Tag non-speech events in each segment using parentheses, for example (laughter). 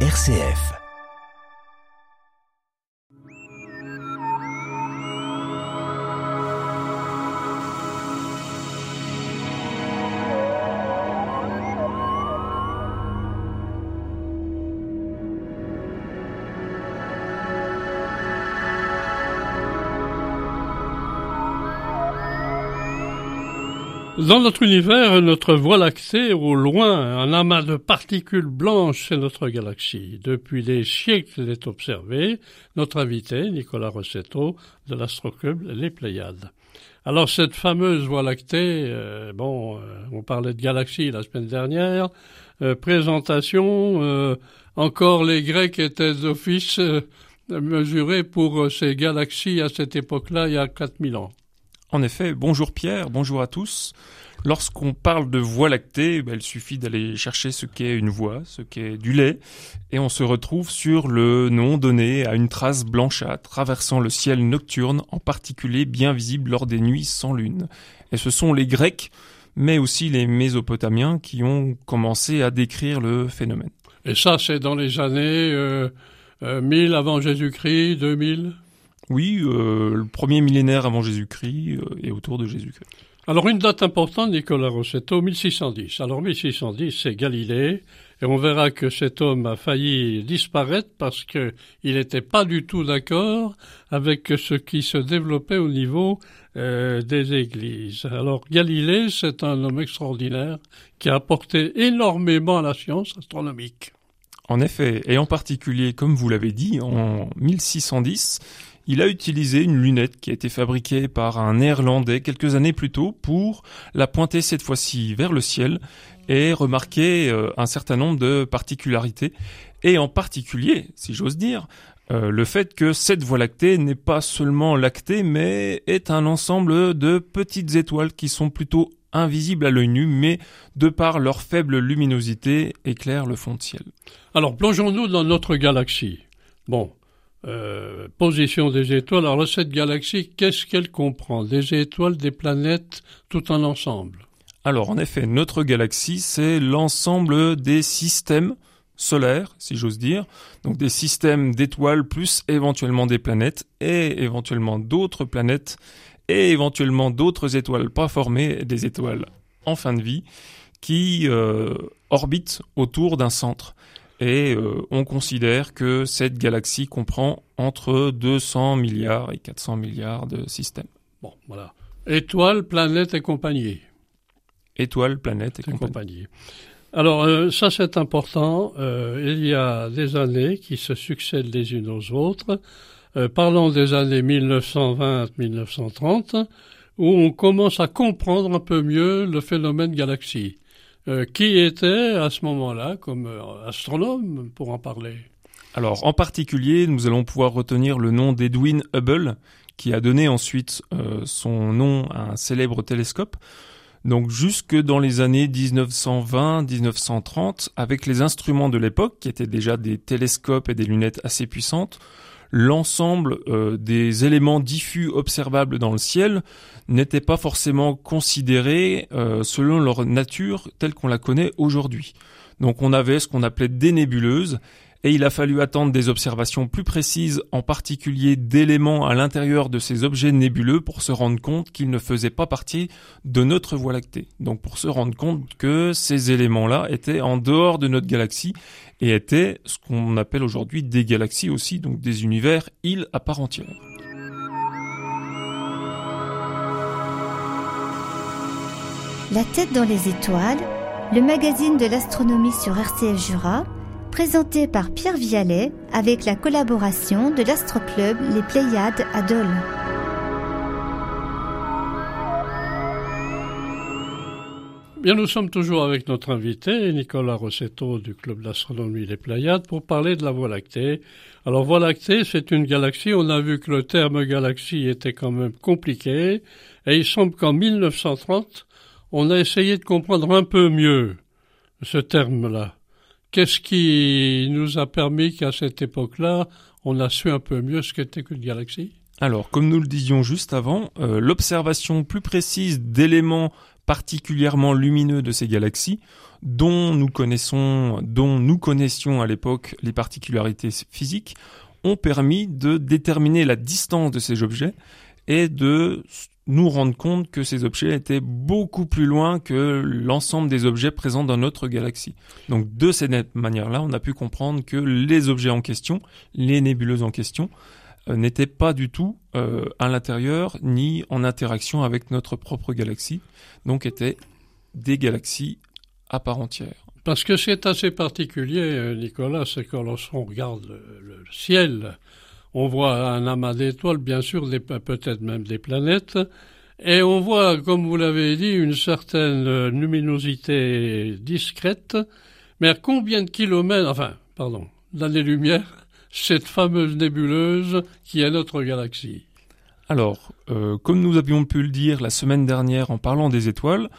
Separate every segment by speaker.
Speaker 1: RCF.
Speaker 2: Dans notre univers, notre Voie lactée, au loin, un amas de particules blanches, c'est notre galaxie. Depuis des siècles, elle est observée. Notre invité, Nicolas Rossetto, de l'Astroclub Les Pléiades. Alors cette fameuse Voie lactée, euh, bon, euh, on parlait de galaxie la semaine dernière, euh, présentation, encore les Grecs étaient d'office mesurés pour ces galaxies à cette époque-là, il y a 4000 ans.
Speaker 3: En effet, bonjour Pierre, bonjour à tous. Lorsqu'on parle de voie lactée, ben, il suffit d'aller chercher ce qu'est une voie, ce qu'est du lait, et on se retrouve sur le nom donné à une trace blanchâtre traversant le ciel nocturne, en particulier bien visible lors des nuits sans lune. Et ce sont les Grecs, mais aussi les Mésopotamiens qui ont commencé à décrire le phénomène.
Speaker 2: Et ça, c'est dans les années euh, 1000 euh, avant Jésus-Christ, 2000
Speaker 3: oui, euh, le premier millénaire avant Jésus-Christ euh, et autour de Jésus-Christ.
Speaker 2: Alors une date importante, Nicolas Rossetto, 1610. Alors 1610, c'est Galilée, et on verra que cet homme a failli disparaître parce qu'il n'était pas du tout d'accord avec ce qui se développait au niveau euh, des églises. Alors Galilée, c'est un homme extraordinaire qui a apporté énormément à la science astronomique.
Speaker 3: En effet, et en particulier, comme vous l'avez dit, en 1610, il a utilisé une lunette qui a été fabriquée par un néerlandais quelques années plus tôt pour la pointer cette fois-ci vers le ciel et remarquer euh, un certain nombre de particularités et en particulier, si j'ose dire, euh, le fait que cette voie lactée n'est pas seulement lactée mais est un ensemble de petites étoiles qui sont plutôt invisibles à l'œil nu mais de par leur faible luminosité éclairent le fond de ciel.
Speaker 2: Alors plongeons-nous dans notre galaxie. Bon, euh, position des étoiles. Alors cette galaxie, qu'est-ce qu'elle comprend? Des étoiles, des planètes, tout en ensemble
Speaker 3: Alors en effet, notre galaxie, c'est l'ensemble des systèmes solaires, si j'ose dire, donc des systèmes d'étoiles plus éventuellement des planètes et éventuellement d'autres planètes et éventuellement d'autres étoiles pas formées, des étoiles en fin de vie, qui euh, orbitent autour d'un centre. Et euh, on considère que cette galaxie comprend entre 200 milliards et 400 milliards de systèmes.
Speaker 2: Bon, voilà. Étoiles, planètes et compagnie.
Speaker 3: Étoiles, planètes et, compagnie.
Speaker 2: Alors, euh, ça c'est important. Euh, il y a des années qui se succèdent les unes aux autres. parlons des années 1920-1930, où on commence à comprendre un peu mieux le phénomène galaxie. Euh, qui était à ce moment-là comme euh, astronome pour en parler?
Speaker 3: Alors en particulier, nous allons pouvoir retenir le nom d'Edwin Hubble, qui a donné ensuite euh, son nom à un célèbre télescope. Donc jusque dans les années 1920-1930, avec les instruments de l'époque, qui étaient déjà des télescopes et des lunettes assez puissantes, l'ensemble euh, des éléments diffus observables dans le ciel n'était pas forcément considéré euh, selon leur nature telle qu'on la connaît aujourd'hui. Donc on avait ce qu'on appelait des nébuleuses et il a fallu attendre des observations plus précises, en particulier d'éléments à l'intérieur de ces objets nébuleux, pour se rendre compte qu'ils ne faisaient pas partie de notre Voie lactée. Donc pour se rendre compte que ces éléments-là étaient en dehors de notre galaxie et étaient ce qu'on appelle aujourd'hui des galaxies aussi, donc des univers îles à part entière.
Speaker 4: La tête dans les étoiles, le magazine de l'astronomie sur RCF Jura, présenté par Pierre Vialet avec la collaboration de l'Astroclub Les Pléiades à Dole.
Speaker 2: Bien, nous sommes toujours avec notre invité, Nicolas Rossetto du Club d'astronomie Les Pléiades, pour parler de la Voie lactée. Alors, Voie lactée, c'est une galaxie. On a vu que le terme galaxie était quand même compliqué. Et il semble qu'en 1930, on a essayé de comprendre un peu mieux ce terme-là. Qu'est-ce qui nous a permis qu'à cette époque-là, on a su un peu mieux ce qu'était qu'une galaxie?
Speaker 3: Alors, comme nous le disions juste avant, euh, l'observation plus précise d'éléments particulièrement lumineux de ces galaxies, dont nous connaissons, dont nous connaissions à l'époque les particularités physiques, ont permis de déterminer la distance de ces objets et de nous rendre compte que ces objets étaient beaucoup plus loin que l'ensemble des objets présents dans notre galaxie. Donc de cette manière-là, on a pu comprendre que les objets en question, les nébuleuses en question, euh, n'étaient pas du tout euh, à l'intérieur ni en interaction avec notre propre galaxie, donc étaient des galaxies à part entière.
Speaker 2: Parce que c'est assez particulier, euh, Nicolas, c'est que lorsqu'on regarde le, ciel, on voit un amas d'étoiles, bien sûr, peut-être même des planètes, et on voit, comme vous l'avez dit, une certaine luminosité discrète, mais à combien de kilomètres, enfin, pardon, d'années-lumière, (laughs) cette fameuse nébuleuse qui est notre galaxie?
Speaker 3: Alors, euh, comme nous avions pu le dire la semaine dernière en parlant des étoiles,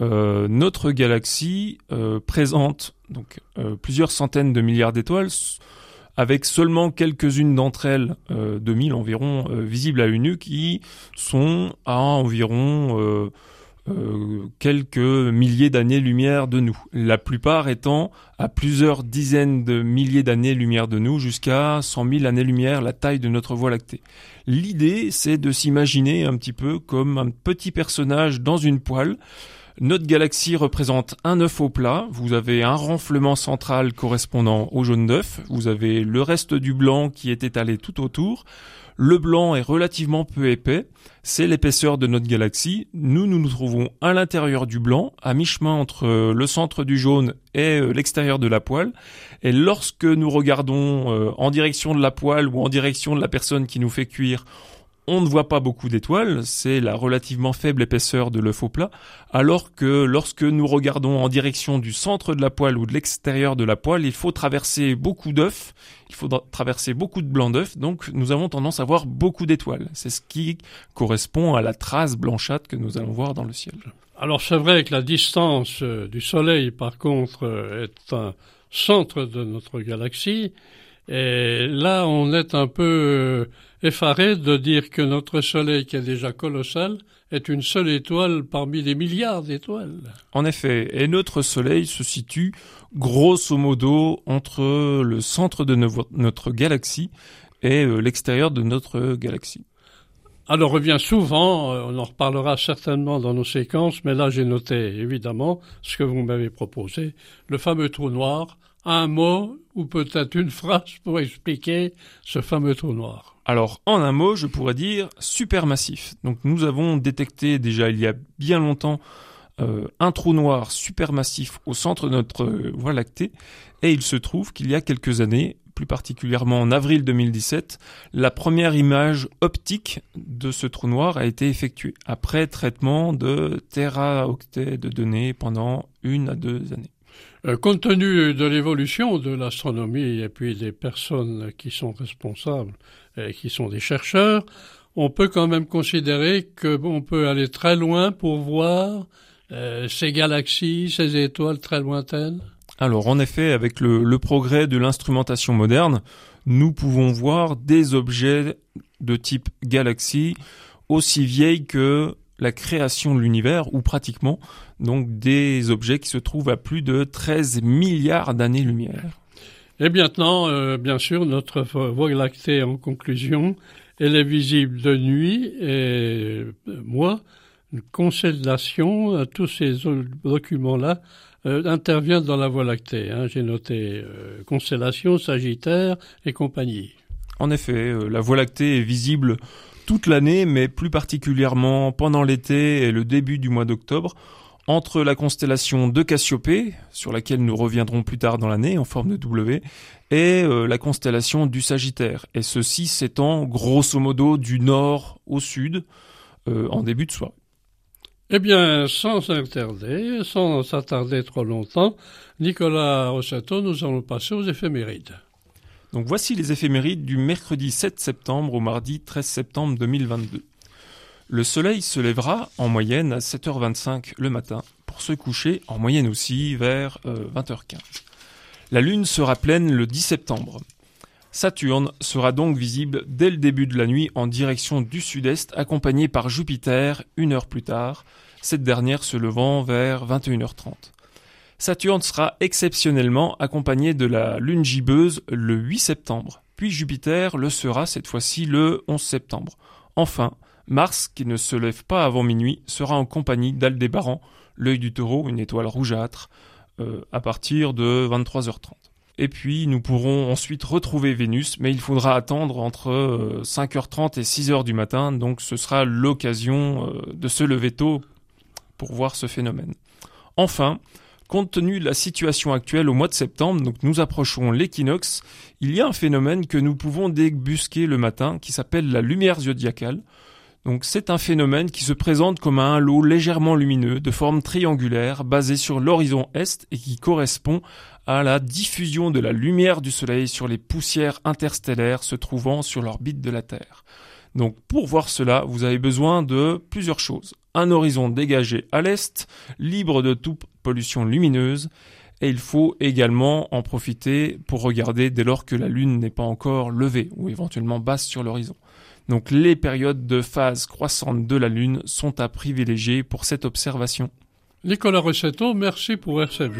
Speaker 3: euh, notre galaxie euh, présente donc plusieurs centaines de milliards d'étoiles, avec seulement quelques-unes d'entre elles, 2000 environ, visibles à une qui sont à environ euh, quelques milliers d'années-lumière de nous. La plupart étant à plusieurs dizaines de milliers d'années-lumière de nous, jusqu'à 100 000 années-lumière la taille de notre Voie lactée. L'idée, c'est de s'imaginer un petit peu comme un petit personnage dans une poêle. Notre galaxie représente un œuf au plat. Vous avez un renflement central correspondant au jaune d'œuf. Vous avez le reste du blanc qui est étalé tout autour. Le blanc est relativement peu épais, c'est l'épaisseur de notre galaxie. Nous, nous nous trouvons à l'intérieur du blanc, à mi-chemin entre euh, le centre du jaune et euh, l'extérieur de la poêle. Et lorsque nous regardons euh, en direction de la poêle ou en direction de la personne qui nous fait cuire, on ne voit pas beaucoup d'étoiles, c'est la relativement faible épaisseur de l'œuf au plat, alors que lorsque nous regardons en direction du centre de la poêle ou de l'extérieur de la poêle, il faut traverser beaucoup d'œufs, il faut traverser beaucoup de blancs d'œufs, donc nous avons tendance à voir beaucoup d'étoiles. C'est ce qui correspond à la trace blanchâtre que nous allons voir dans le ciel.
Speaker 2: Alors c'est vrai que la distance euh, du Soleil, par contre, euh, est un centre de notre galaxie, et là on est un peu euh, effaré de dire que notre Soleil, qui est déjà colossal, est une seule étoile parmi des milliards d'étoiles.
Speaker 3: En effet, et notre Soleil se situe grosso modo entre le centre de notre galaxie et euh, l'extérieur de notre galaxie.
Speaker 2: Alors revient souvent, euh, on en reparlera certainement dans nos séquences, mais là j'ai noté évidemment ce que vous m'avez proposé, le fameux trou noir, un mot ou peut-être une phrase pour expliquer ce fameux trou noir.
Speaker 3: Alors, en un mot, je pourrais dire supermassif. Donc, nous avons détecté déjà il y a bien longtemps euh, un trou noir supermassif au centre de notre euh, Voie lactée, et il se trouve qu'il y a quelques années, plus particulièrement en avril 2017, la première image optique de ce trou noir a été effectuée, après traitement de teraoctets de données pendant une à deux années.
Speaker 2: Euh, compte tenu de l'évolution de l'astronomie et puis des personnes qui sont responsables et qui sont des chercheurs, on peut quand même considérer qu'on peut aller très loin pour voir euh, ces galaxies, ces étoiles très lointaines.
Speaker 3: Alors en effet, avec le, le progrès de l'instrumentation moderne, nous pouvons voir des objets de type galaxie aussi vieilles que la création de l'univers, ou pratiquement, donc des objets qui se trouvent à plus de 13 milliards d'années-lumière.
Speaker 2: Et maintenant, euh, bien sûr, notre Voie lactée en conclusion, elle est visible de nuit et euh, moi, une constellation, euh, tous ces documents-là interviennent dans la Voie lactée. Hein. J'ai noté constellation, Sagittaire et compagnie.
Speaker 3: En effet, la Voie lactée est visible toute l'année, mais plus particulièrement pendant l'été et le début du mois d'octobre, entre la constellation de Cassiopée, sur laquelle nous reviendrons plus tard dans l'année en forme de W, et euh, la constellation du Sagittaire. Et ceci s'étend grosso modo du nord au sud euh, en début de soirée.
Speaker 2: Eh bien, sans s'attarder, sans s'attarder trop longtemps, Nicolas Rossetto, nous allons passer aux éphémérides.
Speaker 3: Donc voici les éphémérides du mercredi 7 septembre au mardi 13 septembre 2022. Le soleil se lèvera en moyenne à 7h25 le matin pour se coucher en moyenne aussi vers 20h15. Euh, La lune sera pleine le 10 septembre. Saturne sera donc visible dès le début de la nuit en direction du sud-est accompagné par Jupiter une heure plus tard. cette dernière se levant vers 21h30. Saturne sera exceptionnellement accompagné de la lune gibbeuse le 8 septembre, puis Jupiter le sera cette fois-ci le 11 septembre. Enfin, Mars, qui ne se lève pas avant minuit, sera en compagnie d'Aldébaran, l'œil du taureau, une étoile rougeâtre, euh, à partir de 23h30. Et puis nous pourrons ensuite retrouver Vénus, mais il faudra attendre entre 5h30 euh, et 6h du matin, donc ce sera l'occasion euh, de se lever tôt pour voir ce phénomène. Enfin, compte tenu de la situation actuelle au mois de septembre, donc nous approchons l'équinoxe, il y a un phénomène que nous pouvons débusquer le matin qui s'appelle la lumière zodiacale. Donc c'est un phénomène qui se présente comme un halo légèrement lumineux de forme triangulaire basé sur l'horizon est et qui correspond à la diffusion de la lumière du soleil sur les poussières interstellaires se trouvant sur l'orbite de la Terre. Donc pour voir cela, vous avez besoin de plusieurs choses. Un horizon dégagé à l'est, libre de toute pollution lumineuse, et il faut également en profiter pour regarder dès lors que la Lune n'est pas encore levée ou éventuellement basse sur l'horizon. Donc les périodes de phase croissante de la Lune sont à privilégier pour cette observation.
Speaker 2: Nicolas Rossetto, merci pour RCF.